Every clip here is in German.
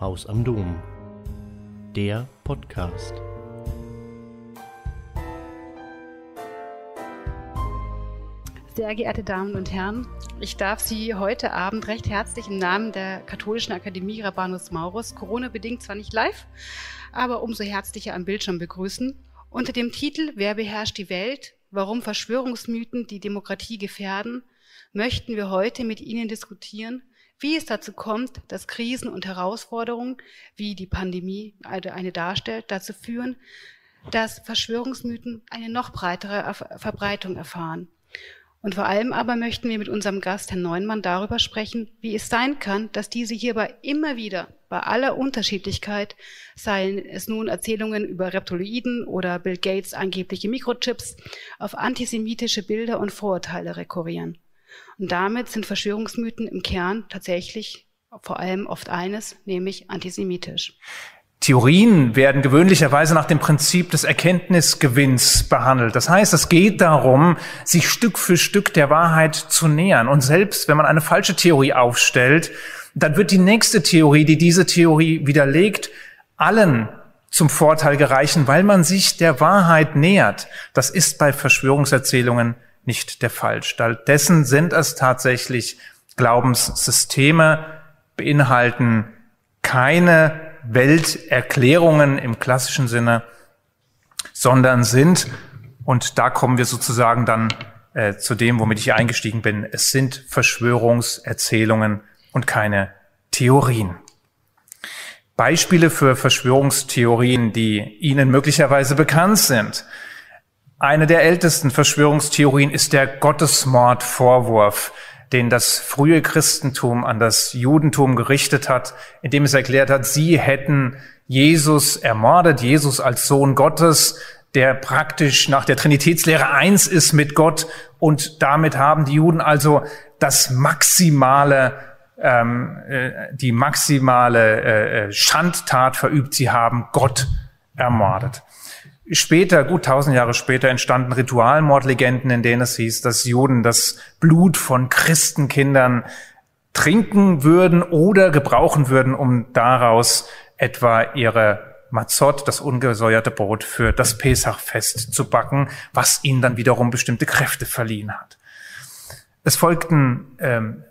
Haus am Dom. Der Podcast. Sehr geehrte Damen und Herren, ich darf Sie heute Abend recht herzlich im Namen der Katholischen Akademie Rabanus Maurus, Corona-bedingt zwar nicht live, aber umso herzlicher am Bildschirm begrüßen. Unter dem Titel Wer beherrscht die Welt? Warum Verschwörungsmythen die Demokratie gefährden, möchten wir heute mit Ihnen diskutieren, wie es dazu kommt, dass Krisen und Herausforderungen, wie die Pandemie eine darstellt, dazu führen, dass Verschwörungsmythen eine noch breitere Verbreitung erfahren. Und vor allem aber möchten wir mit unserem Gast, Herrn Neumann, darüber sprechen, wie es sein kann, dass diese hierbei immer wieder, bei aller Unterschiedlichkeit, seien es nun Erzählungen über Reptiloiden oder Bill Gates angebliche Mikrochips, auf antisemitische Bilder und Vorurteile rekurrieren. Und damit sind Verschwörungsmythen im Kern tatsächlich vor allem oft eines, nämlich antisemitisch. Theorien werden gewöhnlicherweise nach dem Prinzip des Erkenntnisgewinns behandelt. Das heißt, es geht darum, sich Stück für Stück der Wahrheit zu nähern. Und selbst wenn man eine falsche Theorie aufstellt, dann wird die nächste Theorie, die diese Theorie widerlegt, allen zum Vorteil gereichen, weil man sich der Wahrheit nähert. Das ist bei Verschwörungserzählungen nicht der Fall. Stattdessen sind es tatsächlich Glaubenssysteme, beinhalten keine Welterklärungen im klassischen Sinne, sondern sind, und da kommen wir sozusagen dann äh, zu dem, womit ich eingestiegen bin, es sind Verschwörungserzählungen und keine Theorien. Beispiele für Verschwörungstheorien, die Ihnen möglicherweise bekannt sind. Eine der ältesten Verschwörungstheorien ist der Gottesmordvorwurf, den das frühe Christentum an das Judentum gerichtet hat, indem es erklärt hat, sie hätten Jesus ermordet, Jesus als Sohn Gottes, der praktisch nach der Trinitätslehre eins ist mit Gott und damit haben die Juden also das maximale ähm, äh, die maximale äh, äh Schandtat verübt. Sie haben Gott ermordet. Später, gut tausend Jahre später, entstanden Ritualmordlegenden, in denen es hieß, dass Juden das Blut von Christenkindern trinken würden oder gebrauchen würden, um daraus etwa ihre Mazot, das ungesäuerte Brot für das Pesachfest zu backen, was ihnen dann wiederum bestimmte Kräfte verliehen hat. Es folgten ähm,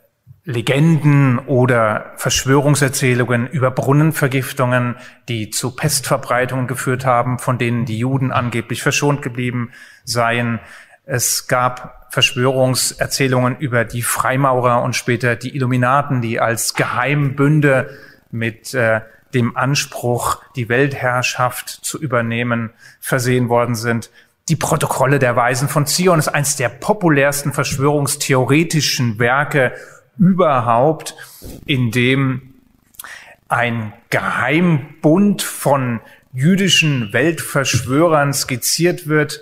Legenden oder Verschwörungserzählungen über Brunnenvergiftungen, die zu Pestverbreitungen geführt haben, von denen die Juden angeblich verschont geblieben seien. Es gab Verschwörungserzählungen über die Freimaurer und später die Illuminaten, die als Geheimbünde mit äh, dem Anspruch, die Weltherrschaft zu übernehmen, versehen worden sind. Die Protokolle der Weisen von Zion ist eines der populärsten verschwörungstheoretischen Werke überhaupt, in dem ein Geheimbund von jüdischen Weltverschwörern skizziert wird,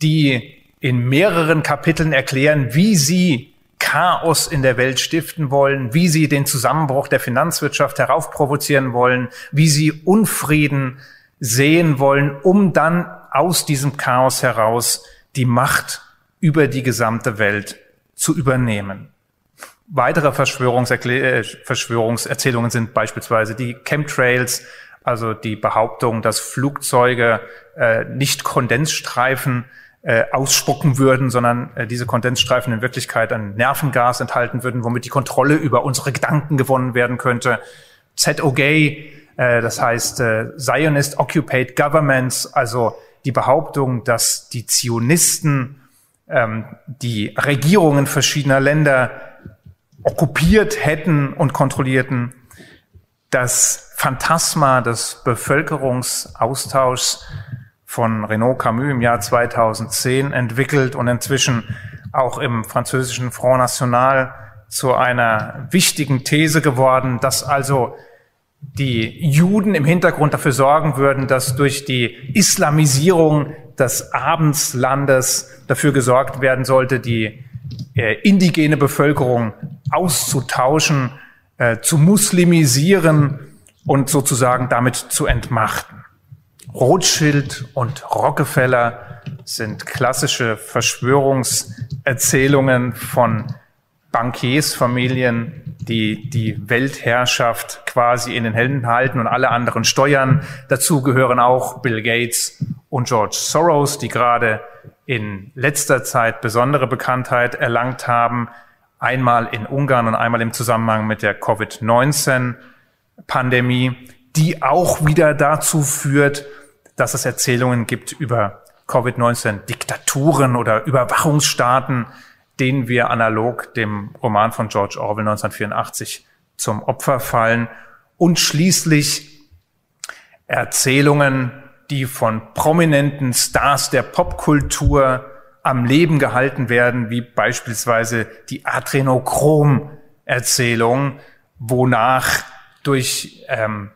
die in mehreren Kapiteln erklären, wie sie Chaos in der Welt stiften wollen, wie sie den Zusammenbruch der Finanzwirtschaft heraufprovozieren wollen, wie sie Unfrieden sehen wollen, um dann aus diesem Chaos heraus die Macht über die gesamte Welt zu übernehmen. Weitere Verschwörungserklä äh, Verschwörungserzählungen sind beispielsweise die Chemtrails, also die Behauptung, dass Flugzeuge äh, nicht Kondensstreifen äh, ausspucken würden, sondern äh, diese Kondensstreifen in Wirklichkeit ein Nervengas enthalten würden, womit die Kontrolle über unsere Gedanken gewonnen werden könnte. ZOG, äh, das heißt äh, Zionist Occupied Governments, also die Behauptung, dass die Zionisten ähm, die Regierungen verschiedener Länder okkupiert hätten und kontrollierten, das Phantasma des Bevölkerungsaustauschs von Renaud Camus im Jahr 2010 entwickelt und inzwischen auch im französischen Front National zu einer wichtigen These geworden, dass also die Juden im Hintergrund dafür sorgen würden, dass durch die Islamisierung des Abendslandes dafür gesorgt werden sollte, die äh, indigene Bevölkerung auszutauschen, äh, zu muslimisieren und sozusagen damit zu entmachten. Rothschild und Rockefeller sind klassische Verschwörungserzählungen von Bankiersfamilien, die die Weltherrschaft quasi in den Händen halten und alle anderen steuern. Dazu gehören auch Bill Gates und George Soros, die gerade in letzter Zeit besondere Bekanntheit erlangt haben, einmal in Ungarn und einmal im Zusammenhang mit der Covid-19-Pandemie, die auch wieder dazu führt, dass es Erzählungen gibt über Covid-19-Diktaturen oder Überwachungsstaaten, denen wir analog dem Roman von George Orwell 1984 zum Opfer fallen. Und schließlich Erzählungen, die von prominenten Stars der Popkultur am Leben gehalten werden, wie beispielsweise die Adrenochrom-Erzählung, wonach durch ähm,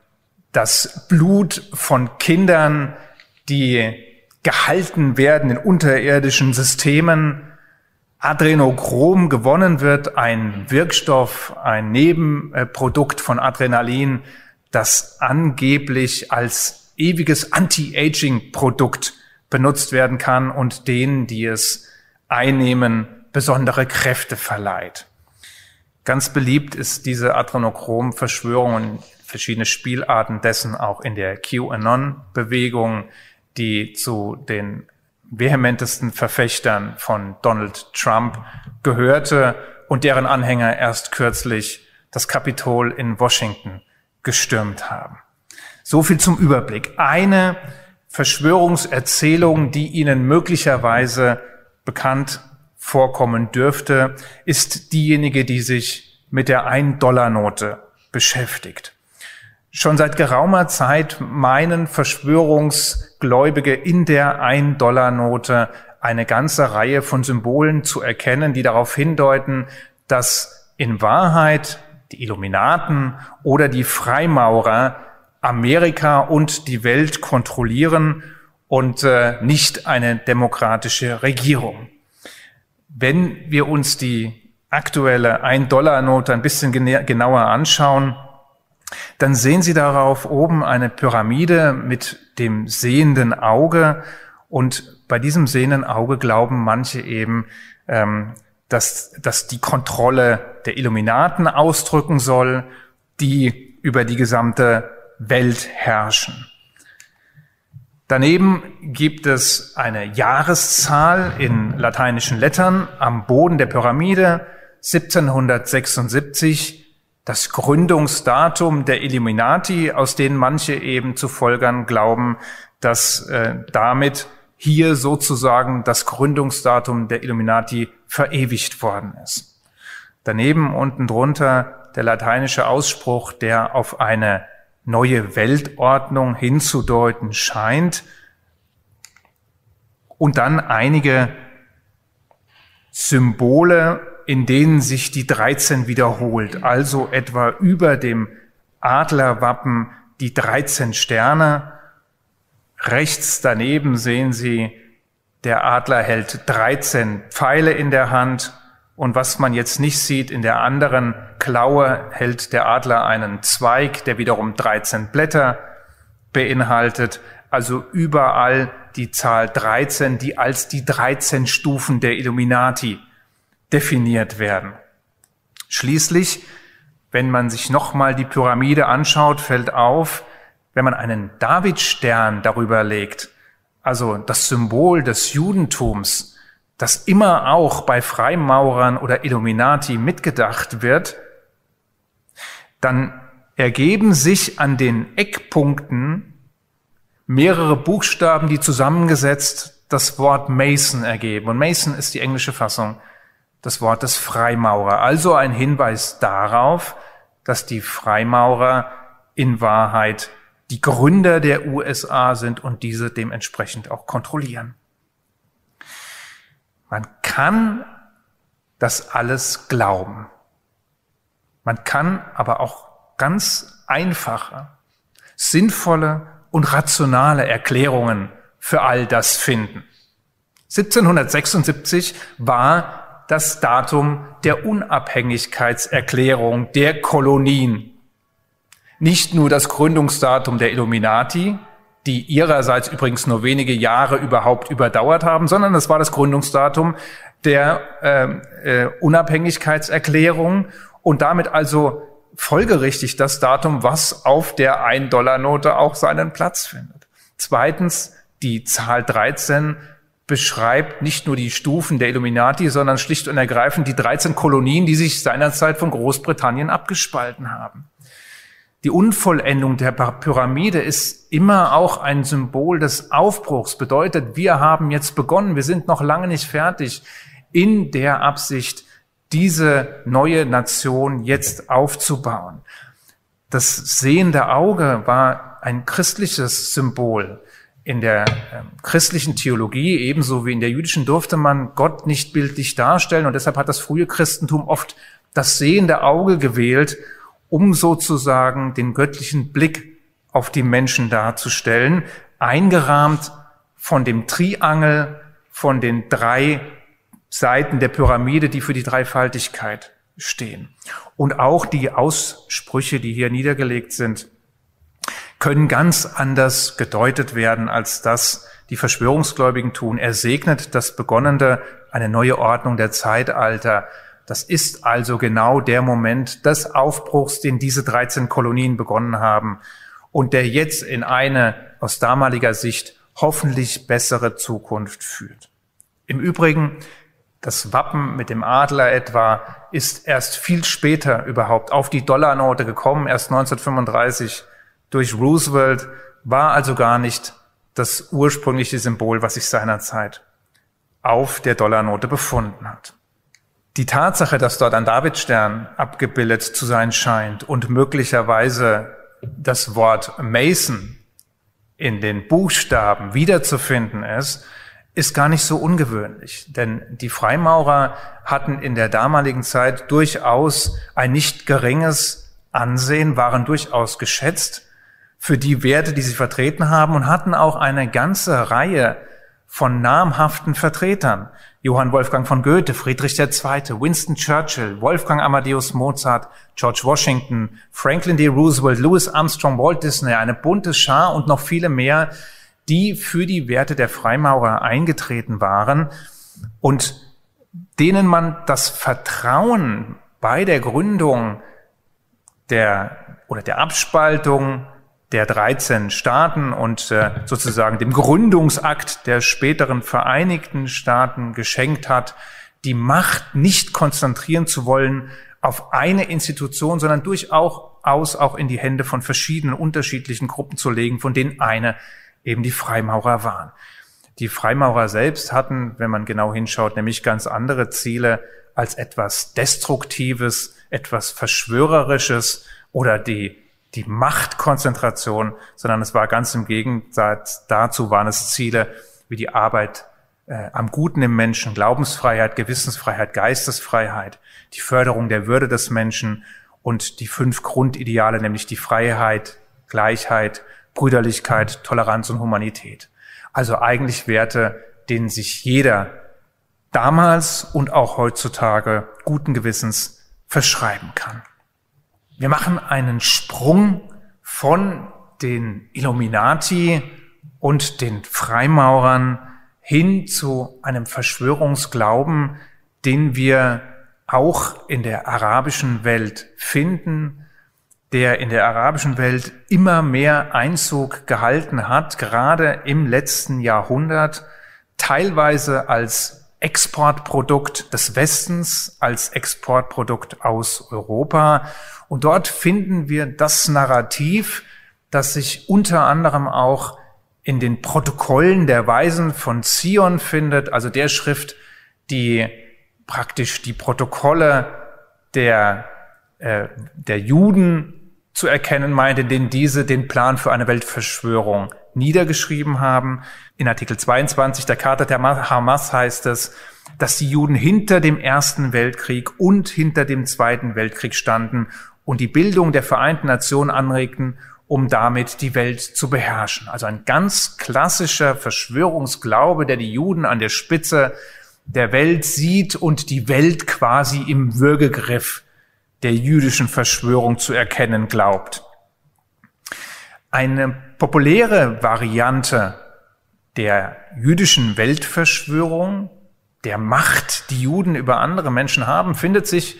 das Blut von Kindern, die gehalten werden in unterirdischen Systemen, Adrenochrom gewonnen wird, ein Wirkstoff, ein Nebenprodukt von Adrenalin, das angeblich als ewiges Anti-Aging-Produkt benutzt werden kann und denen, die es einnehmen, besondere Kräfte verleiht. Ganz beliebt ist diese Adrenochrom-Verschwörung und verschiedene Spielarten dessen auch in der QAnon-Bewegung, die zu den vehementesten Verfechtern von Donald Trump gehörte und deren Anhänger erst kürzlich das Kapitol in Washington gestürmt haben. So viel zum Überblick. Eine Verschwörungserzählung, die Ihnen möglicherweise bekannt vorkommen dürfte, ist diejenige, die sich mit der Ein-Dollar-Note beschäftigt. Schon seit geraumer Zeit meinen Verschwörungsgläubige in der Ein-Dollar-Note eine ganze Reihe von Symbolen zu erkennen, die darauf hindeuten, dass in Wahrheit die Illuminaten oder die Freimaurer Amerika und die Welt kontrollieren und äh, nicht eine demokratische Regierung. Wenn wir uns die aktuelle Ein-Dollar-Note ein bisschen genauer anschauen, dann sehen Sie darauf oben eine Pyramide mit dem sehenden Auge. Und bei diesem sehenden Auge glauben manche eben, ähm, dass, dass die Kontrolle der Illuminaten ausdrücken soll, die über die gesamte Welt herrschen. Daneben gibt es eine Jahreszahl in lateinischen Lettern am Boden der Pyramide 1776 das Gründungsdatum der Illuminati, aus denen manche eben zu folgern glauben, dass äh, damit hier sozusagen das Gründungsdatum der Illuminati verewigt worden ist. Daneben unten drunter der lateinische Ausspruch, der auf eine neue Weltordnung hinzudeuten scheint. Und dann einige Symbole in denen sich die 13 wiederholt, also etwa über dem Adlerwappen die 13 Sterne. Rechts daneben sehen Sie, der Adler hält 13 Pfeile in der Hand und was man jetzt nicht sieht, in der anderen Klaue hält der Adler einen Zweig, der wiederum 13 Blätter beinhaltet. Also überall die Zahl 13, die als die 13 Stufen der Illuminati definiert werden. Schließlich, wenn man sich nochmal die Pyramide anschaut, fällt auf, wenn man einen Davidstern darüber legt, also das Symbol des Judentums, das immer auch bei Freimaurern oder Illuminati mitgedacht wird, dann ergeben sich an den Eckpunkten mehrere Buchstaben, die zusammengesetzt das Wort Mason ergeben. Und Mason ist die englische Fassung des Wortes Freimaurer. Also ein Hinweis darauf, dass die Freimaurer in Wahrheit die Gründer der USA sind und diese dementsprechend auch kontrollieren. Man kann das alles glauben. Man kann aber auch ganz einfache, sinnvolle und rationale Erklärungen für all das finden. 1776 war das Datum der Unabhängigkeitserklärung der Kolonien. Nicht nur das Gründungsdatum der Illuminati, die ihrerseits übrigens nur wenige Jahre überhaupt überdauert haben, sondern es war das Gründungsdatum der äh, äh, Unabhängigkeitserklärung und damit also folgerichtig das Datum, was auf der 1-Dollar-Note auch seinen Platz findet. Zweitens, die Zahl 13 beschreibt nicht nur die Stufen der Illuminati, sondern schlicht und ergreifend die 13 Kolonien, die sich seinerzeit von Großbritannien abgespalten haben. Die Unvollendung der Pyramide ist immer auch ein Symbol des Aufbruchs, bedeutet, wir haben jetzt begonnen, wir sind noch lange nicht fertig, in der Absicht, diese neue Nation jetzt aufzubauen. Das sehende Auge war ein christliches Symbol. In der äh, christlichen Theologie, ebenso wie in der jüdischen, durfte man Gott nicht bildlich darstellen und deshalb hat das frühe Christentum oft das sehende Auge gewählt, um sozusagen den göttlichen Blick auf die Menschen darzustellen, eingerahmt von dem Triangel, von den drei Seiten der Pyramide, die für die Dreifaltigkeit stehen. Und auch die Aussprüche, die hier niedergelegt sind, können ganz anders gedeutet werden, als das die Verschwörungsgläubigen tun. Er segnet das Begonnene, eine neue Ordnung der Zeitalter. Das ist also genau der Moment des Aufbruchs, den diese 13 Kolonien begonnen haben und der jetzt in eine aus damaliger Sicht hoffentlich bessere Zukunft führt. Im Übrigen das Wappen mit dem Adler etwa ist erst viel später überhaupt auf die Dollarnote gekommen, erst 1935 durch Roosevelt, war also gar nicht das ursprüngliche Symbol, was sich seinerzeit auf der Dollarnote befunden hat. Die Tatsache, dass dort ein Davidstern abgebildet zu sein scheint und möglicherweise das Wort Mason in den Buchstaben wiederzufinden ist, ist gar nicht so ungewöhnlich, denn die Freimaurer hatten in der damaligen Zeit durchaus ein nicht geringes Ansehen, waren durchaus geschätzt für die Werte, die sie vertreten haben und hatten auch eine ganze Reihe von namhaften Vertretern. Johann Wolfgang von Goethe, Friedrich II., Winston Churchill, Wolfgang Amadeus Mozart, George Washington, Franklin D. Roosevelt, Louis Armstrong, Walt Disney, eine bunte Schar und noch viele mehr, die für die Werte der Freimaurer eingetreten waren und denen man das Vertrauen bei der Gründung der oder der Abspaltung der 13 Staaten und äh, sozusagen dem Gründungsakt der späteren Vereinigten Staaten geschenkt hat, die Macht nicht konzentrieren zu wollen auf eine Institution, sondern durchaus auch in die Hände von verschiedenen unterschiedlichen Gruppen zu legen, von denen eine eben die Freimaurer waren. Die Freimaurer selbst hatten, wenn man genau hinschaut, nämlich ganz andere Ziele als etwas Destruktives, etwas Verschwörerisches oder die, die Machtkonzentration, sondern es war ganz im Gegensatz dazu waren es Ziele wie die Arbeit äh, am Guten im Menschen, Glaubensfreiheit, Gewissensfreiheit, Geistesfreiheit, die Förderung der Würde des Menschen und die fünf Grundideale, nämlich die Freiheit, Gleichheit, Brüderlichkeit, Toleranz und Humanität. Also eigentlich Werte, denen sich jeder damals und auch heutzutage guten Gewissens verschreiben kann. Wir machen einen Sprung von den Illuminati und den Freimaurern hin zu einem Verschwörungsglauben, den wir auch in der arabischen Welt finden, der in der arabischen Welt immer mehr Einzug gehalten hat, gerade im letzten Jahrhundert, teilweise als Exportprodukt des Westens, als Exportprodukt aus Europa. Und dort finden wir das Narrativ, das sich unter anderem auch in den Protokollen der Weisen von Zion findet, also der Schrift, die praktisch die Protokolle der, äh, der Juden zu erkennen meint, in denen diese den Plan für eine Weltverschwörung niedergeschrieben haben. In Artikel 22 der Charta der Hamas heißt es, dass die Juden hinter dem Ersten Weltkrieg und hinter dem Zweiten Weltkrieg standen und die Bildung der Vereinten Nationen anregten, um damit die Welt zu beherrschen. Also ein ganz klassischer Verschwörungsglaube, der die Juden an der Spitze der Welt sieht und die Welt quasi im Würgegriff der jüdischen Verschwörung zu erkennen glaubt. Eine populäre Variante der jüdischen Weltverschwörung, der Macht, die Juden über andere Menschen haben, findet sich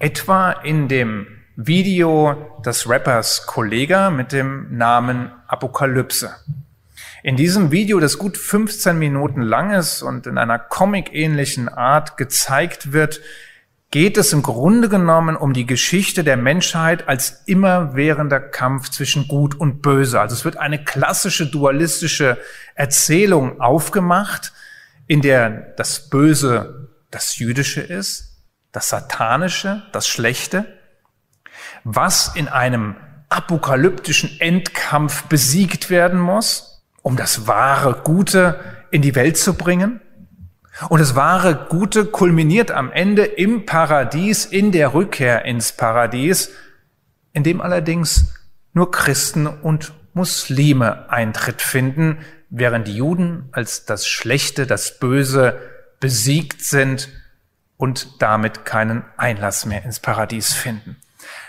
Etwa in dem Video des Rappers Kollega mit dem Namen Apokalypse. In diesem Video, das gut 15 Minuten lang ist und in einer comic-ähnlichen Art gezeigt wird, geht es im Grunde genommen um die Geschichte der Menschheit als immerwährender Kampf zwischen Gut und Böse. Also es wird eine klassische dualistische Erzählung aufgemacht, in der das Böse das Jüdische ist, das Satanische, das Schlechte, was in einem apokalyptischen Endkampf besiegt werden muss, um das wahre Gute in die Welt zu bringen. Und das wahre Gute kulminiert am Ende im Paradies, in der Rückkehr ins Paradies, in dem allerdings nur Christen und Muslime Eintritt finden, während die Juden als das Schlechte, das Böse besiegt sind und damit keinen Einlass mehr ins Paradies finden.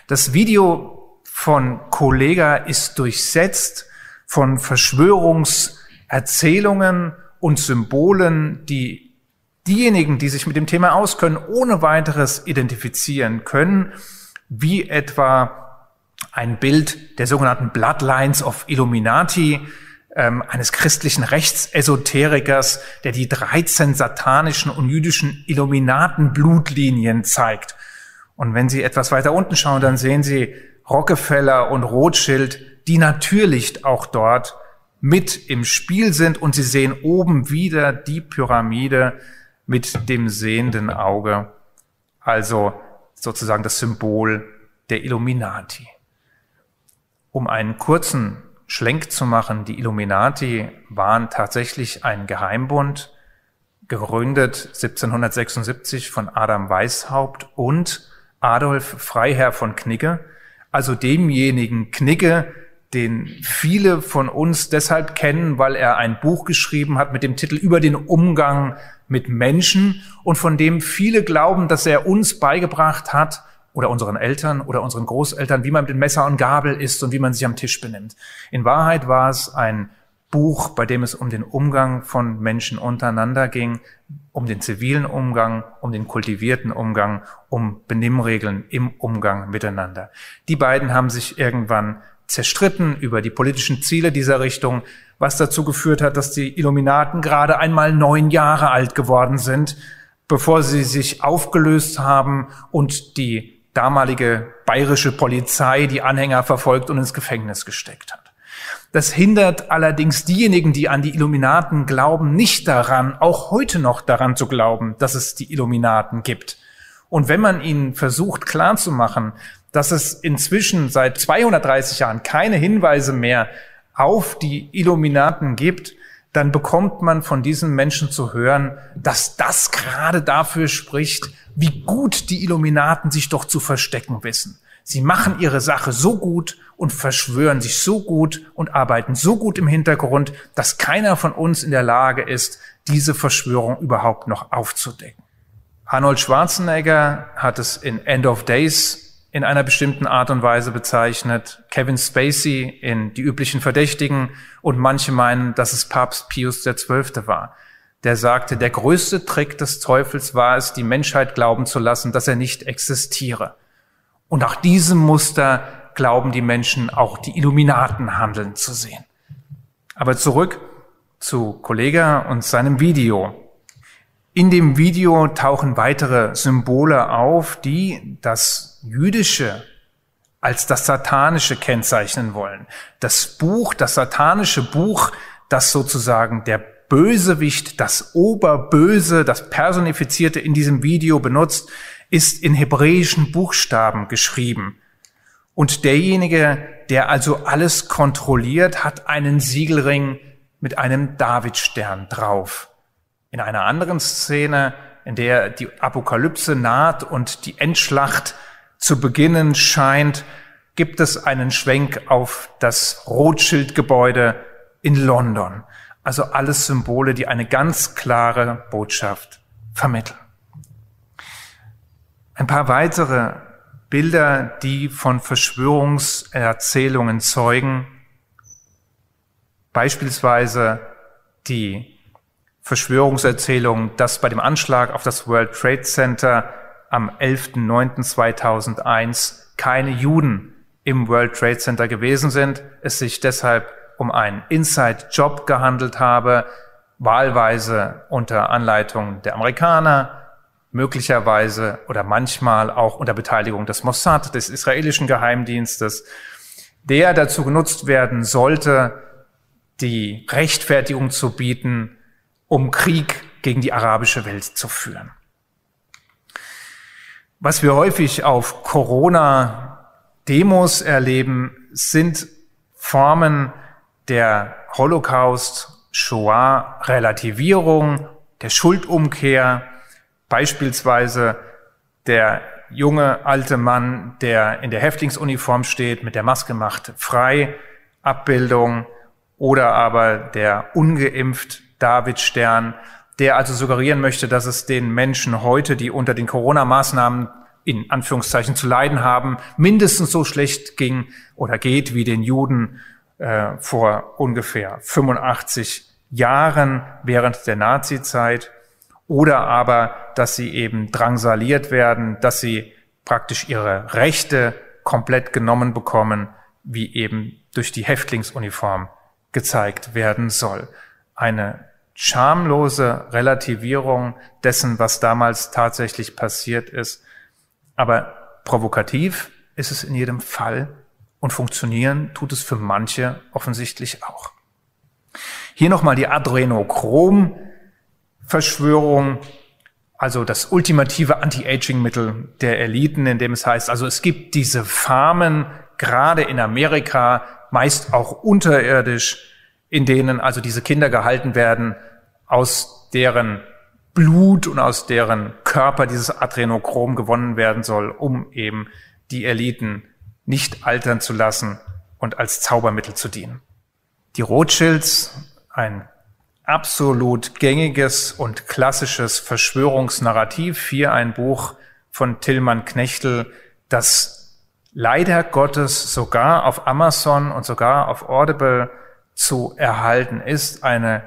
Das Video von Kollega ist durchsetzt von Verschwörungserzählungen und Symbolen, die diejenigen, die sich mit dem Thema auskennen, ohne weiteres identifizieren können, wie etwa ein Bild der sogenannten Bloodlines of Illuminati, ähm, eines christlichen Rechtsesoterikers, der die 13 satanischen und jüdischen Illuminaten-Blutlinien zeigt. Und wenn Sie etwas weiter unten schauen, dann sehen Sie Rockefeller und Rothschild, die natürlich auch dort mit im Spiel sind und Sie sehen oben wieder die Pyramide, mit dem sehenden Auge, also sozusagen das Symbol der Illuminati. Um einen kurzen Schlenk zu machen, die Illuminati waren tatsächlich ein Geheimbund, gegründet 1776 von Adam Weishaupt und Adolf Freiherr von Knigge, also demjenigen Knigge, den viele von uns deshalb kennen, weil er ein Buch geschrieben hat mit dem Titel Über den Umgang mit Menschen und von dem viele glauben, dass er uns beigebracht hat oder unseren Eltern oder unseren Großeltern, wie man mit dem Messer und Gabel isst und wie man sich am Tisch benimmt. In Wahrheit war es ein Buch, bei dem es um den Umgang von Menschen untereinander ging, um den zivilen Umgang, um den kultivierten Umgang, um Benimmregeln im Umgang miteinander. Die beiden haben sich irgendwann zerstritten über die politischen Ziele dieser Richtung, was dazu geführt hat, dass die Illuminaten gerade einmal neun Jahre alt geworden sind, bevor sie sich aufgelöst haben und die damalige bayerische Polizei die Anhänger verfolgt und ins Gefängnis gesteckt hat. Das hindert allerdings diejenigen, die an die Illuminaten glauben, nicht daran, auch heute noch daran zu glauben, dass es die Illuminaten gibt. Und wenn man ihnen versucht klarzumachen, dass es inzwischen seit 230 Jahren keine Hinweise mehr auf die Illuminaten gibt, dann bekommt man von diesen Menschen zu hören, dass das gerade dafür spricht, wie gut die Illuminaten sich doch zu verstecken wissen. Sie machen ihre Sache so gut und verschwören sich so gut und arbeiten so gut im Hintergrund, dass keiner von uns in der Lage ist, diese Verschwörung überhaupt noch aufzudecken. Arnold Schwarzenegger hat es in End of Days in einer bestimmten Art und Weise bezeichnet, Kevin Spacey in die üblichen Verdächtigen und manche meinen, dass es Papst Pius XII. war. Der sagte, der größte Trick des Teufels war es, die Menschheit glauben zu lassen, dass er nicht existiere. Und nach diesem Muster glauben die Menschen auch die Illuminaten handeln zu sehen. Aber zurück zu Kollega und seinem Video. In dem Video tauchen weitere Symbole auf, die das Jüdische als das Satanische kennzeichnen wollen. Das Buch, das satanische Buch, das sozusagen der Bösewicht, das Oberböse, das Personifizierte in diesem Video benutzt, ist in hebräischen Buchstaben geschrieben. Und derjenige, der also alles kontrolliert, hat einen Siegelring mit einem Davidstern drauf. In einer anderen Szene, in der die Apokalypse naht und die Endschlacht zu beginnen scheint, gibt es einen Schwenk auf das Rothschild-Gebäude in London. Also alles Symbole, die eine ganz klare Botschaft vermitteln. Ein paar weitere Bilder, die von Verschwörungserzählungen zeugen, beispielsweise die Verschwörungserzählung, dass bei dem Anschlag auf das World Trade Center am 11.09.2001 keine Juden im World Trade Center gewesen sind, es sich deshalb um einen Inside-Job gehandelt habe, wahlweise unter Anleitung der Amerikaner, möglicherweise oder manchmal auch unter Beteiligung des Mossad, des israelischen Geheimdienstes, der dazu genutzt werden sollte, die Rechtfertigung zu bieten, um Krieg gegen die arabische Welt zu führen. Was wir häufig auf Corona-Demos erleben, sind Formen der Holocaust, Shoah, Relativierung, der Schuldumkehr, beispielsweise der junge alte Mann, der in der Häftlingsuniform steht, mit der Maske macht frei, Abbildung, oder aber der ungeimpft David Stern, der also suggerieren möchte, dass es den Menschen heute, die unter den Corona-Maßnahmen in Anführungszeichen zu leiden haben, mindestens so schlecht ging oder geht wie den Juden äh, vor ungefähr 85 Jahren während der Nazi-Zeit oder aber, dass sie eben drangsaliert werden, dass sie praktisch ihre Rechte komplett genommen bekommen, wie eben durch die Häftlingsuniform gezeigt werden soll. Eine schamlose Relativierung dessen, was damals tatsächlich passiert ist. Aber provokativ ist es in jedem Fall und funktionieren tut es für manche offensichtlich auch. Hier nochmal die Adrenochrom-Verschwörung, also das ultimative Anti-Aging-Mittel der Eliten, in dem es heißt, also es gibt diese Farmen, gerade in Amerika, meist auch unterirdisch, in denen also diese Kinder gehalten werden, aus deren Blut und aus deren Körper dieses Adrenochrom gewonnen werden soll, um eben die Eliten nicht altern zu lassen und als Zaubermittel zu dienen. Die Rothschilds, ein absolut gängiges und klassisches Verschwörungsnarrativ, hier ein Buch von Tillmann Knechtel, das leider Gottes sogar auf Amazon und sogar auf Audible zu erhalten ist, eine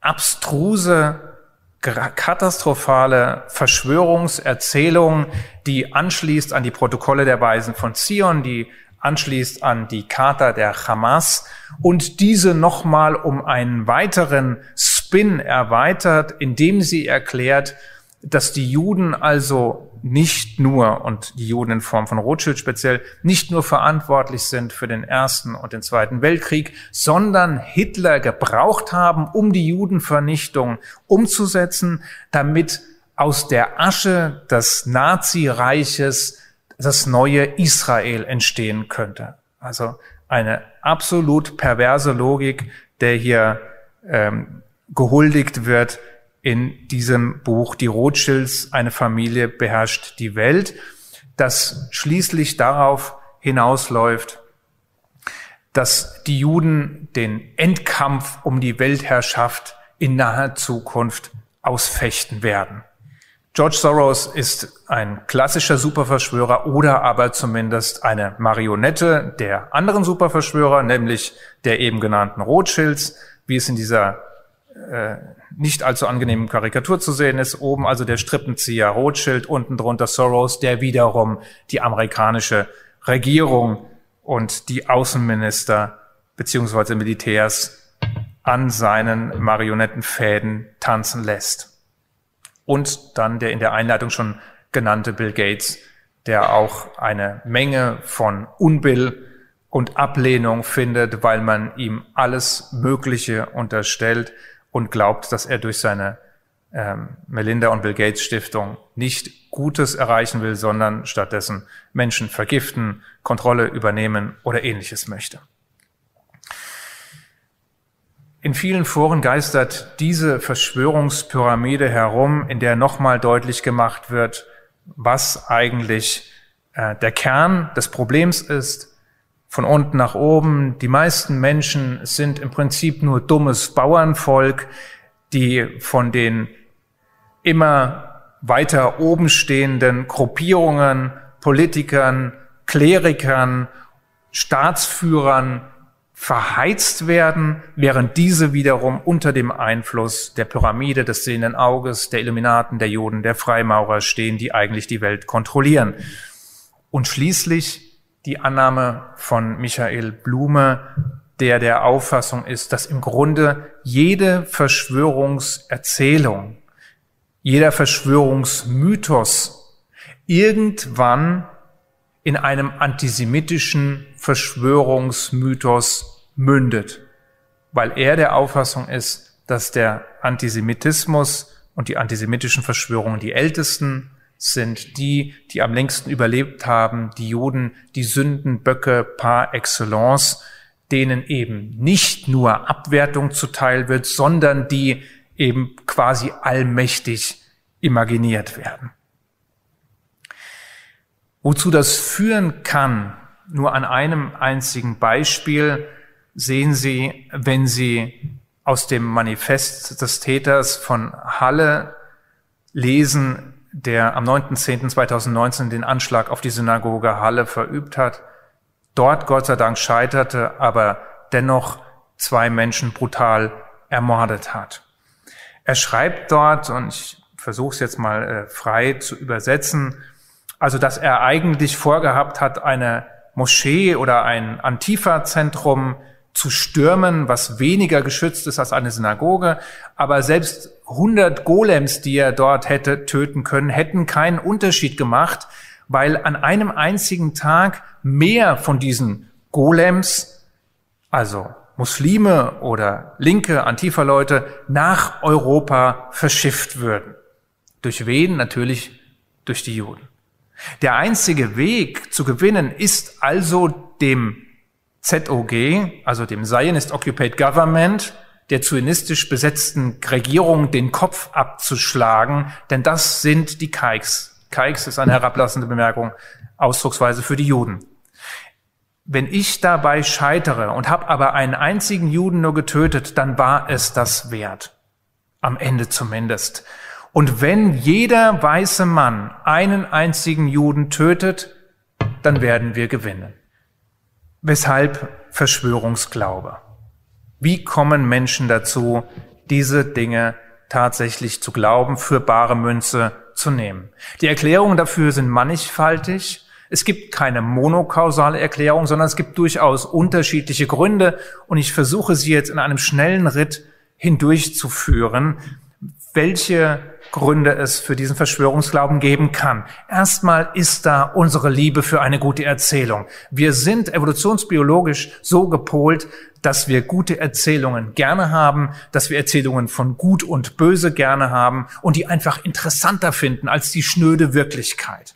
abstruse katastrophale Verschwörungserzählung, die anschließt an die Protokolle der Weisen von Zion, die anschließt an die Charta der Hamas und diese nochmal um einen weiteren Spin erweitert, indem sie erklärt, dass die Juden also nicht nur, und die Juden in Form von Rothschild speziell, nicht nur verantwortlich sind für den Ersten und den Zweiten Weltkrieg, sondern Hitler gebraucht haben, um die Judenvernichtung umzusetzen, damit aus der Asche des Nazireiches das neue Israel entstehen könnte. Also eine absolut perverse Logik, der hier ähm, gehuldigt wird in diesem Buch Die Rothschilds, eine Familie beherrscht die Welt, das schließlich darauf hinausläuft, dass die Juden den Endkampf um die Weltherrschaft in naher Zukunft ausfechten werden. George Soros ist ein klassischer Superverschwörer oder aber zumindest eine Marionette der anderen Superverschwörer, nämlich der eben genannten Rothschilds, wie es in dieser äh, nicht allzu angenehmen Karikatur zu sehen ist. Oben also der Strippenzieher Rothschild, unten drunter Soros, der wiederum die amerikanische Regierung und die Außenminister beziehungsweise Militärs an seinen Marionettenfäden tanzen lässt. Und dann der in der Einleitung schon genannte Bill Gates, der auch eine Menge von Unbill und Ablehnung findet, weil man ihm alles Mögliche unterstellt, und glaubt, dass er durch seine ähm, Melinda und Bill Gates Stiftung nicht Gutes erreichen will, sondern stattdessen Menschen vergiften, Kontrolle übernehmen oder ähnliches möchte. In vielen Foren geistert diese Verschwörungspyramide herum, in der nochmal deutlich gemacht wird, was eigentlich äh, der Kern des Problems ist, von unten nach oben. Die meisten Menschen sind im Prinzip nur dummes Bauernvolk, die von den immer weiter oben stehenden Gruppierungen, Politikern, Klerikern, Staatsführern verheizt werden, während diese wiederum unter dem Einfluss der Pyramide, des sehenden Auges, der Illuminaten, der Juden, der Freimaurer stehen, die eigentlich die Welt kontrollieren. Und schließlich die Annahme von Michael Blume, der der Auffassung ist, dass im Grunde jede Verschwörungserzählung, jeder Verschwörungsmythos irgendwann in einem antisemitischen Verschwörungsmythos mündet, weil er der Auffassung ist, dass der Antisemitismus und die antisemitischen Verschwörungen die ältesten sind, die, die am längsten überlebt haben, die Juden, die Sündenböcke par excellence, denen eben nicht nur Abwertung zuteil wird, sondern die eben quasi allmächtig imaginiert werden. Wozu das führen kann, nur an einem einzigen Beispiel sehen Sie, wenn Sie aus dem Manifest des Täters von Halle lesen, der am 9.10.2019 den Anschlag auf die Synagoge Halle verübt hat, dort Gott sei Dank scheiterte, aber dennoch zwei Menschen brutal ermordet hat. Er schreibt dort, und ich versuche es jetzt mal äh, frei zu übersetzen, also, dass er eigentlich vorgehabt hat, eine Moschee oder ein Antifa-Zentrum zu stürmen, was weniger geschützt ist als eine Synagoge. Aber selbst 100 Golems, die er dort hätte töten können, hätten keinen Unterschied gemacht, weil an einem einzigen Tag mehr von diesen Golems, also Muslime oder linke Antifa-Leute, nach Europa verschifft würden. Durch wen? Natürlich durch die Juden. Der einzige Weg zu gewinnen ist also dem ZOG, also dem Zionist Occupied Government, der zionistisch besetzten Regierung den Kopf abzuschlagen, denn das sind die Kaiks. Kaiks ist eine herablassende Bemerkung, Ausdrucksweise für die Juden. Wenn ich dabei scheitere und habe aber einen einzigen Juden nur getötet, dann war es das wert. Am Ende zumindest. Und wenn jeder weiße Mann einen einzigen Juden tötet, dann werden wir gewinnen. Weshalb Verschwörungsglaube? Wie kommen Menschen dazu, diese Dinge tatsächlich zu glauben, für bare Münze zu nehmen? Die Erklärungen dafür sind mannigfaltig. Es gibt keine monokausale Erklärung, sondern es gibt durchaus unterschiedliche Gründe und ich versuche sie jetzt in einem schnellen Ritt hindurchzuführen, welche Gründe es für diesen Verschwörungsglauben geben kann. Erstmal ist da unsere Liebe für eine gute Erzählung. Wir sind evolutionsbiologisch so gepolt, dass wir gute Erzählungen gerne haben, dass wir Erzählungen von Gut und Böse gerne haben und die einfach interessanter finden als die schnöde Wirklichkeit.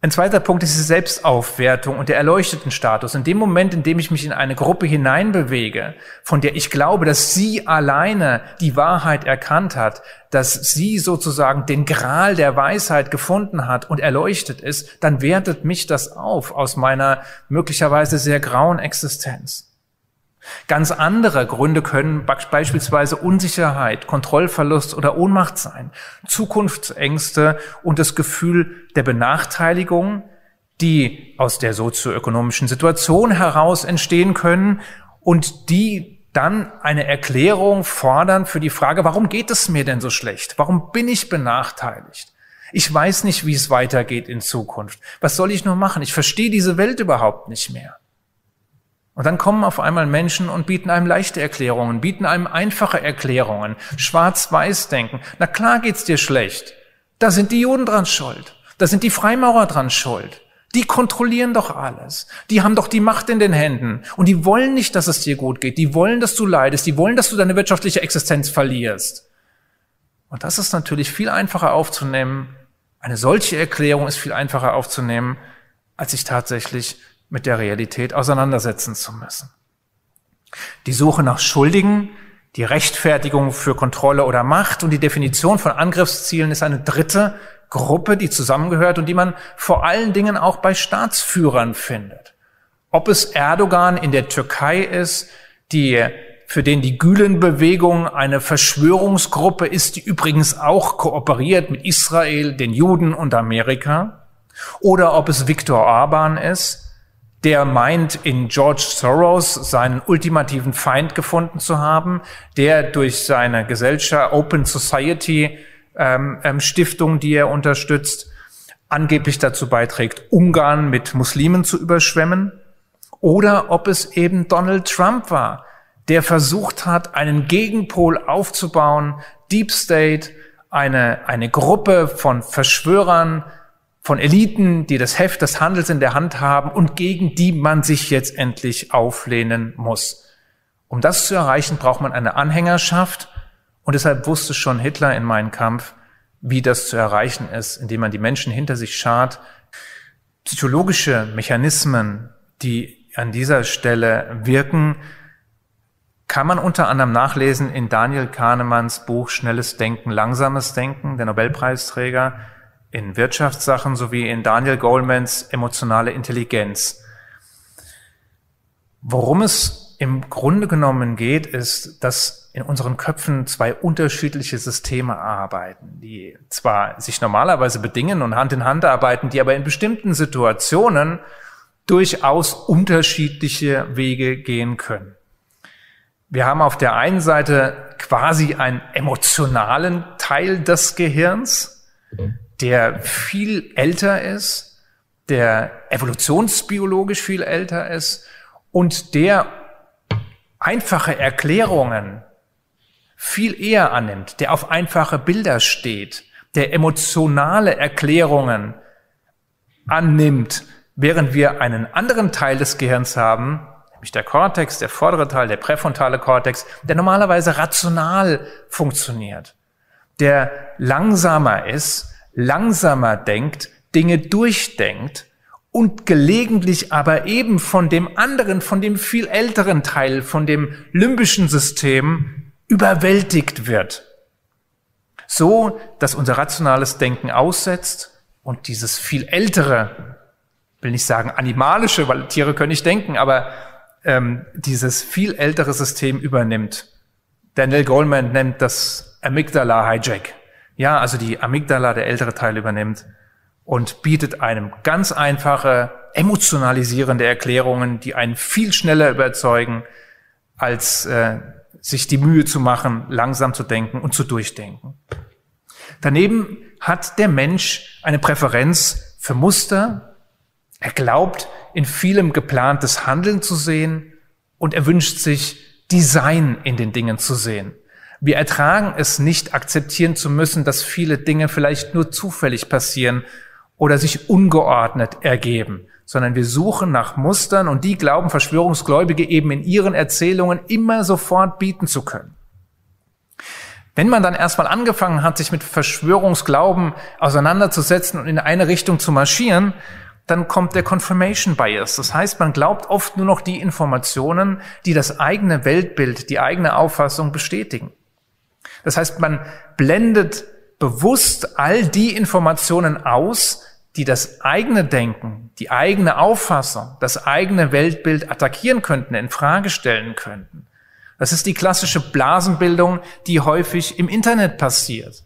Ein zweiter Punkt ist die Selbstaufwertung und der erleuchteten Status. In dem Moment, in dem ich mich in eine Gruppe hineinbewege, von der ich glaube, dass sie alleine die Wahrheit erkannt hat, dass sie sozusagen den Gral der Weisheit gefunden hat und erleuchtet ist, dann wertet mich das auf aus meiner möglicherweise sehr grauen Existenz. Ganz andere Gründe können beispielsweise Unsicherheit, Kontrollverlust oder Ohnmacht sein, Zukunftsängste und das Gefühl der Benachteiligung, die aus der sozioökonomischen Situation heraus entstehen können und die dann eine Erklärung fordern für die Frage, warum geht es mir denn so schlecht? Warum bin ich benachteiligt? Ich weiß nicht, wie es weitergeht in Zukunft. Was soll ich nur machen? Ich verstehe diese Welt überhaupt nicht mehr. Und dann kommen auf einmal Menschen und bieten einem leichte Erklärungen, bieten einem einfache Erklärungen, schwarz-weiß denken. Na klar geht's dir schlecht. Da sind die Juden dran schuld. Da sind die Freimaurer dran schuld. Die kontrollieren doch alles. Die haben doch die Macht in den Händen. Und die wollen nicht, dass es dir gut geht. Die wollen, dass du leidest. Die wollen, dass du deine wirtschaftliche Existenz verlierst. Und das ist natürlich viel einfacher aufzunehmen. Eine solche Erklärung ist viel einfacher aufzunehmen, als sich tatsächlich mit der Realität auseinandersetzen zu müssen. Die Suche nach Schuldigen, die Rechtfertigung für Kontrolle oder Macht und die Definition von Angriffszielen ist eine dritte Gruppe, die zusammengehört und die man vor allen Dingen auch bei Staatsführern findet. Ob es Erdogan in der Türkei ist, die für den die Gülen-Bewegung eine Verschwörungsgruppe ist, die übrigens auch kooperiert mit Israel, den Juden und Amerika, oder ob es Viktor Orban ist, der meint, in George Soros seinen ultimativen Feind gefunden zu haben, der durch seine Gesellschaft Open Society ähm, ähm, Stiftung, die er unterstützt, angeblich dazu beiträgt, Ungarn mit Muslimen zu überschwemmen. Oder ob es eben Donald Trump war, der versucht hat, einen Gegenpol aufzubauen, Deep State, eine, eine Gruppe von Verschwörern, von Eliten, die das Heft des Handels in der Hand haben und gegen die man sich jetzt endlich auflehnen muss. Um das zu erreichen, braucht man eine Anhängerschaft und deshalb wusste schon Hitler in meinem Kampf, wie das zu erreichen ist, indem man die Menschen hinter sich schart. Psychologische Mechanismen, die an dieser Stelle wirken, kann man unter anderem nachlesen in Daniel Kahnemanns Buch Schnelles Denken, Langsames Denken, der Nobelpreisträger in Wirtschaftssachen sowie in Daniel Goldmans emotionale Intelligenz. Worum es im Grunde genommen geht, ist, dass in unseren Köpfen zwei unterschiedliche Systeme arbeiten, die zwar sich normalerweise bedingen und Hand in Hand arbeiten, die aber in bestimmten Situationen durchaus unterschiedliche Wege gehen können. Wir haben auf der einen Seite quasi einen emotionalen Teil des Gehirns, der viel älter ist, der evolutionsbiologisch viel älter ist und der einfache Erklärungen viel eher annimmt, der auf einfache Bilder steht, der emotionale Erklärungen annimmt, während wir einen anderen Teil des Gehirns haben, nämlich der Kortex, der vordere Teil, der präfrontale Kortex, der normalerweise rational funktioniert, der langsamer ist, langsamer denkt, Dinge durchdenkt und gelegentlich aber eben von dem anderen, von dem viel älteren Teil, von dem limbischen System überwältigt wird. So, dass unser rationales Denken aussetzt und dieses viel ältere, will nicht sagen animalische, weil Tiere können nicht denken, aber ähm, dieses viel ältere System übernimmt. Daniel Goldman nennt das Amygdala-Hijack. Ja, also die Amygdala, der ältere Teil übernimmt und bietet einem ganz einfache, emotionalisierende Erklärungen, die einen viel schneller überzeugen, als äh, sich die Mühe zu machen, langsam zu denken und zu durchdenken. Daneben hat der Mensch eine Präferenz für Muster. Er glaubt, in vielem geplantes Handeln zu sehen und er wünscht sich, Design in den Dingen zu sehen. Wir ertragen es nicht, akzeptieren zu müssen, dass viele Dinge vielleicht nur zufällig passieren oder sich ungeordnet ergeben, sondern wir suchen nach Mustern und die glauben Verschwörungsgläubige eben in ihren Erzählungen immer sofort bieten zu können. Wenn man dann erstmal angefangen hat, sich mit Verschwörungsglauben auseinanderzusetzen und in eine Richtung zu marschieren, dann kommt der Confirmation Bias. Das heißt, man glaubt oft nur noch die Informationen, die das eigene Weltbild, die eigene Auffassung bestätigen. Das heißt, man blendet bewusst all die Informationen aus, die das eigene Denken, die eigene Auffassung, das eigene Weltbild attackieren könnten, in Frage stellen könnten. Das ist die klassische Blasenbildung, die häufig im Internet passiert,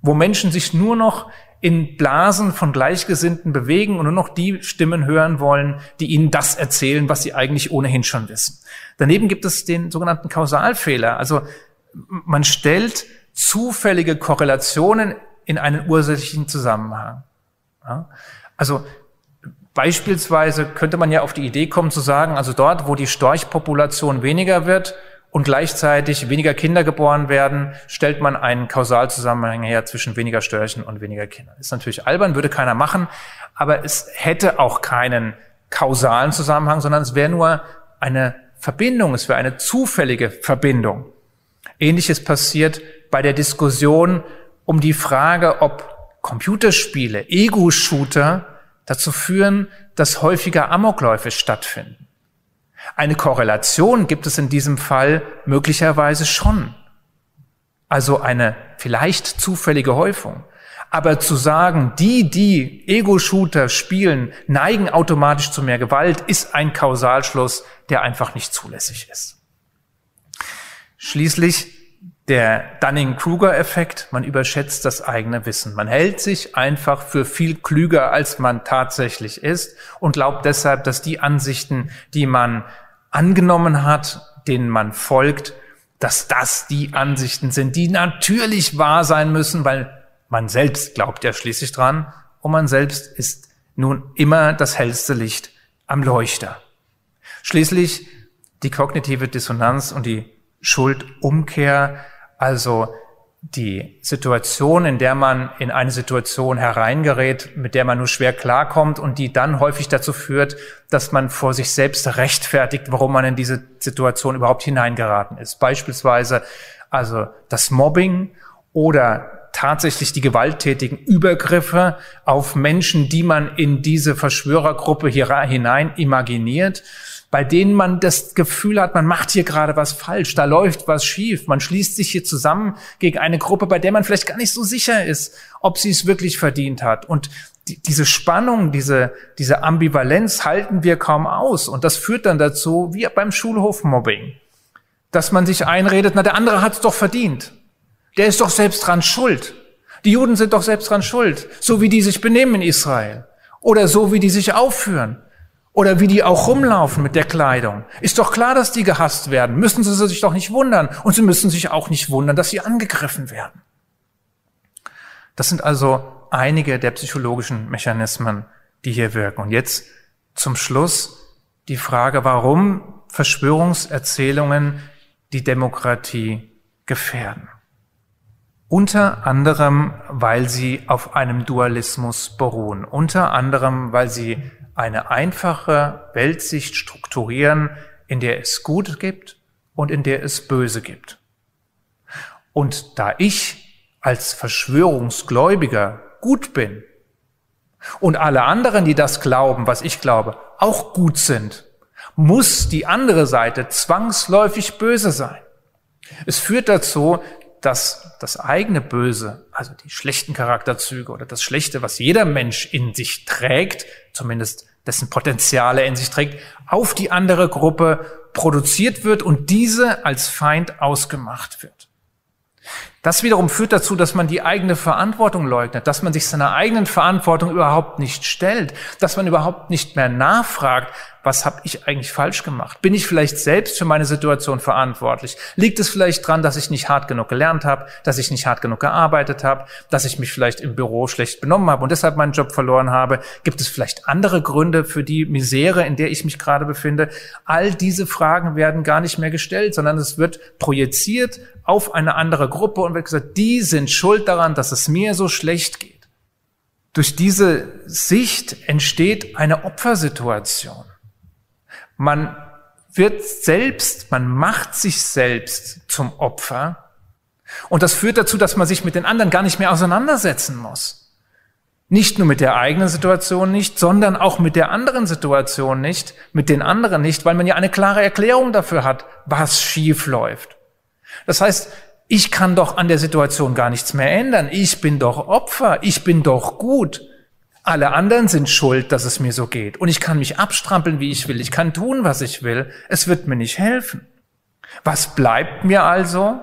wo Menschen sich nur noch in Blasen von Gleichgesinnten bewegen und nur noch die Stimmen hören wollen, die ihnen das erzählen, was sie eigentlich ohnehin schon wissen. Daneben gibt es den sogenannten Kausalfehler. Also man stellt zufällige Korrelationen in einen ursächlichen Zusammenhang. Ja? Also beispielsweise könnte man ja auf die Idee kommen zu sagen, also dort, wo die Storchpopulation weniger wird und gleichzeitig weniger Kinder geboren werden, stellt man einen Kausalzusammenhang her zwischen weniger Störchen und weniger Kindern. Ist natürlich albern, würde keiner machen, aber es hätte auch keinen kausalen Zusammenhang, sondern es wäre nur eine Verbindung, es wäre eine zufällige Verbindung. Ähnliches passiert bei der Diskussion um die Frage, ob Computerspiele, Ego-Shooter dazu führen, dass häufiger Amokläufe stattfinden. Eine Korrelation gibt es in diesem Fall möglicherweise schon. Also eine vielleicht zufällige Häufung. Aber zu sagen, die, die Ego-Shooter spielen, neigen automatisch zu mehr Gewalt, ist ein Kausalschluss, der einfach nicht zulässig ist. Schließlich der Dunning-Kruger-Effekt, man überschätzt das eigene Wissen. Man hält sich einfach für viel klüger, als man tatsächlich ist und glaubt deshalb, dass die Ansichten, die man angenommen hat, denen man folgt, dass das die Ansichten sind, die natürlich wahr sein müssen, weil man selbst glaubt ja schließlich dran und man selbst ist nun immer das hellste Licht am Leuchter. Schließlich die kognitive Dissonanz und die Schuldumkehr also die Situation, in der man in eine Situation hereingerät, mit der man nur schwer klarkommt und die dann häufig dazu führt, dass man vor sich selbst rechtfertigt, warum man in diese Situation überhaupt hineingeraten ist. Beispielsweise also das Mobbing oder tatsächlich die gewalttätigen Übergriffe auf Menschen, die man in diese Verschwörergruppe hinein imaginiert bei denen man das Gefühl hat, man macht hier gerade was falsch, da läuft was schief, man schließt sich hier zusammen gegen eine Gruppe, bei der man vielleicht gar nicht so sicher ist, ob sie es wirklich verdient hat. Und die, diese Spannung, diese, diese Ambivalenz halten wir kaum aus. Und das führt dann dazu, wie beim Schulhofmobbing, dass man sich einredet, na, der andere hat es doch verdient. Der ist doch selbst dran schuld. Die Juden sind doch selbst dran schuld, so wie die sich benehmen in Israel oder so wie die sich aufführen. Oder wie die auch rumlaufen mit der Kleidung. Ist doch klar, dass die gehasst werden. Müssen sie sich doch nicht wundern. Und sie müssen sich auch nicht wundern, dass sie angegriffen werden. Das sind also einige der psychologischen Mechanismen, die hier wirken. Und jetzt zum Schluss die Frage, warum Verschwörungserzählungen die Demokratie gefährden. Unter anderem, weil sie auf einem Dualismus beruhen. Unter anderem, weil sie eine einfache Weltsicht strukturieren, in der es Gut gibt und in der es Böse gibt. Und da ich als Verschwörungsgläubiger gut bin und alle anderen, die das glauben, was ich glaube, auch gut sind, muss die andere Seite zwangsläufig böse sein. Es führt dazu, dass das eigene Böse, also die schlechten Charakterzüge oder das Schlechte, was jeder Mensch in sich trägt, zumindest dessen Potenziale in sich trägt, auf die andere Gruppe produziert wird und diese als Feind ausgemacht wird. Das wiederum führt dazu, dass man die eigene Verantwortung leugnet, dass man sich seiner eigenen Verantwortung überhaupt nicht stellt, dass man überhaupt nicht mehr nachfragt, was habe ich eigentlich falsch gemacht? Bin ich vielleicht selbst für meine Situation verantwortlich? Liegt es vielleicht dran, dass ich nicht hart genug gelernt habe, dass ich nicht hart genug gearbeitet habe, dass ich mich vielleicht im Büro schlecht benommen habe und deshalb meinen Job verloren habe? Gibt es vielleicht andere Gründe für die Misere, in der ich mich gerade befinde? All diese Fragen werden gar nicht mehr gestellt, sondern es wird projiziert auf eine andere Gruppe und wird gesagt, die sind schuld daran, dass es mir so schlecht geht. Durch diese Sicht entsteht eine Opfersituation. Man wird selbst, man macht sich selbst zum Opfer. Und das führt dazu, dass man sich mit den anderen gar nicht mehr auseinandersetzen muss. Nicht nur mit der eigenen Situation nicht, sondern auch mit der anderen Situation nicht, mit den anderen nicht, weil man ja eine klare Erklärung dafür hat, was schief läuft. Das heißt, ich kann doch an der Situation gar nichts mehr ändern. Ich bin doch Opfer. Ich bin doch gut. Alle anderen sind schuld, dass es mir so geht. Und ich kann mich abstrampeln, wie ich will. Ich kann tun, was ich will. Es wird mir nicht helfen. Was bleibt mir also?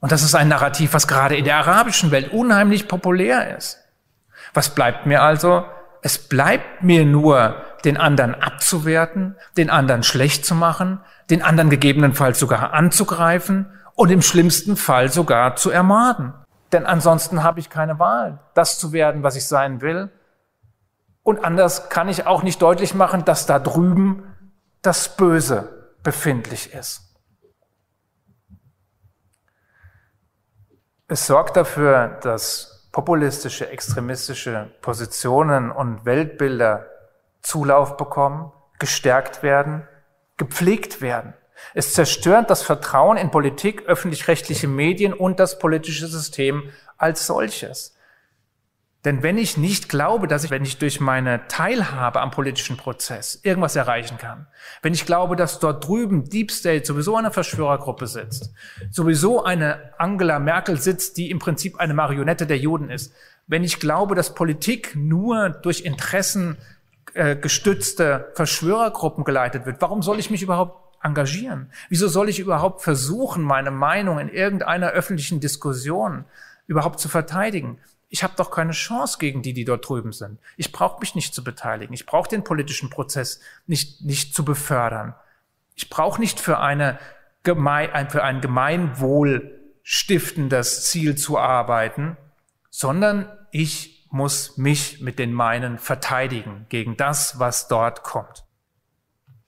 Und das ist ein Narrativ, was gerade in der arabischen Welt unheimlich populär ist. Was bleibt mir also? Es bleibt mir nur, den anderen abzuwerten, den anderen schlecht zu machen, den anderen gegebenenfalls sogar anzugreifen und im schlimmsten Fall sogar zu ermorden. Denn ansonsten habe ich keine Wahl, das zu werden, was ich sein will. Und anders kann ich auch nicht deutlich machen, dass da drüben das Böse befindlich ist. Es sorgt dafür, dass populistische, extremistische Positionen und Weltbilder Zulauf bekommen, gestärkt werden, gepflegt werden. Es zerstört das Vertrauen in Politik, öffentlich-rechtliche Medien und das politische System als solches. Denn wenn ich nicht glaube, dass ich, wenn ich durch meine Teilhabe am politischen Prozess irgendwas erreichen kann, wenn ich glaube, dass dort drüben Deep State sowieso eine Verschwörergruppe sitzt, sowieso eine Angela Merkel sitzt, die im Prinzip eine Marionette der Juden ist, wenn ich glaube, dass Politik nur durch Interessen äh, gestützte Verschwörergruppen geleitet wird, warum soll ich mich überhaupt engagieren? Wieso soll ich überhaupt versuchen, meine Meinung in irgendeiner öffentlichen Diskussion überhaupt zu verteidigen? Ich habe doch keine Chance gegen die, die dort drüben sind. Ich brauche mich nicht zu beteiligen. Ich brauche den politischen Prozess nicht, nicht zu befördern. Ich brauche nicht für, eine Gemein, für ein Gemeinwohl stiftendes Ziel zu arbeiten, sondern ich muss mich mit den meinen verteidigen gegen das, was dort kommt.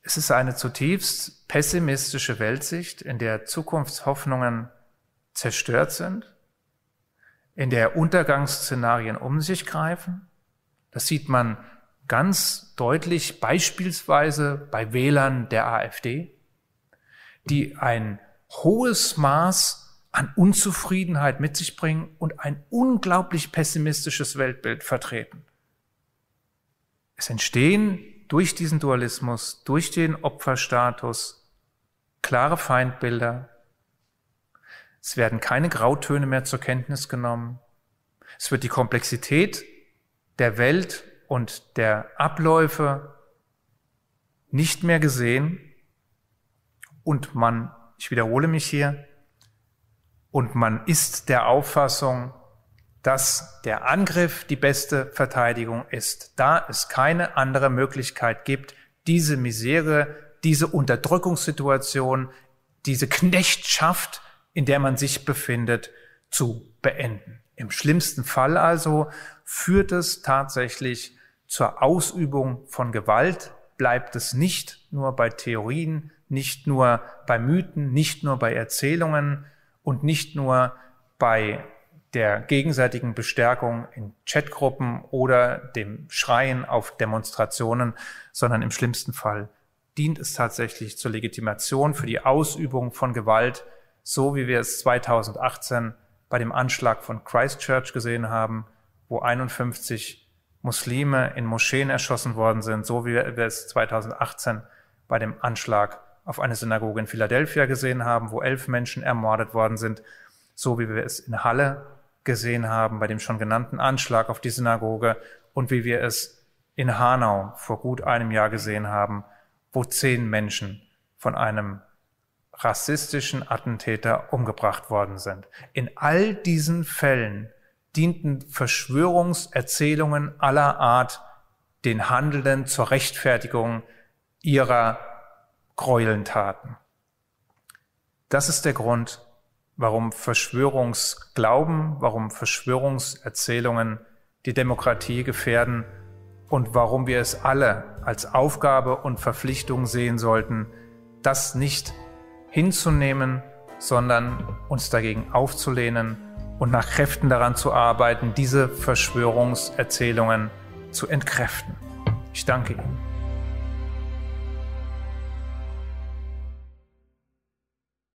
Es ist eine zutiefst pessimistische Weltsicht, in der Zukunftshoffnungen zerstört sind, in der Untergangsszenarien um sich greifen. Das sieht man ganz deutlich beispielsweise bei Wählern der AfD, die ein hohes Maß an Unzufriedenheit mit sich bringen und ein unglaublich pessimistisches Weltbild vertreten. Es entstehen durch diesen Dualismus, durch den Opferstatus klare Feindbilder. Es werden keine Grautöne mehr zur Kenntnis genommen. Es wird die Komplexität der Welt und der Abläufe nicht mehr gesehen und man, ich wiederhole mich hier, und man ist der Auffassung, dass der Angriff die beste Verteidigung ist, da es keine andere Möglichkeit gibt, diese Misere, diese Unterdrückungssituation, diese Knechtschaft, in der man sich befindet, zu beenden. Im schlimmsten Fall also führt es tatsächlich zur Ausübung von Gewalt, bleibt es nicht nur bei Theorien, nicht nur bei Mythen, nicht nur bei Erzählungen, und nicht nur bei der gegenseitigen Bestärkung in Chatgruppen oder dem Schreien auf Demonstrationen, sondern im schlimmsten Fall dient es tatsächlich zur Legitimation für die Ausübung von Gewalt, so wie wir es 2018 bei dem Anschlag von Christchurch gesehen haben, wo 51 Muslime in Moscheen erschossen worden sind, so wie wir es 2018 bei dem Anschlag auf eine Synagoge in Philadelphia gesehen haben, wo elf Menschen ermordet worden sind, so wie wir es in Halle gesehen haben bei dem schon genannten Anschlag auf die Synagoge und wie wir es in Hanau vor gut einem Jahr gesehen haben, wo zehn Menschen von einem rassistischen Attentäter umgebracht worden sind. In all diesen Fällen dienten Verschwörungserzählungen aller Art den Handelnden zur Rechtfertigung ihrer Gräueltaten. Das ist der Grund, warum Verschwörungsglauben, warum Verschwörungserzählungen die Demokratie gefährden und warum wir es alle als Aufgabe und Verpflichtung sehen sollten, das nicht hinzunehmen, sondern uns dagegen aufzulehnen und nach Kräften daran zu arbeiten, diese Verschwörungserzählungen zu entkräften. Ich danke Ihnen.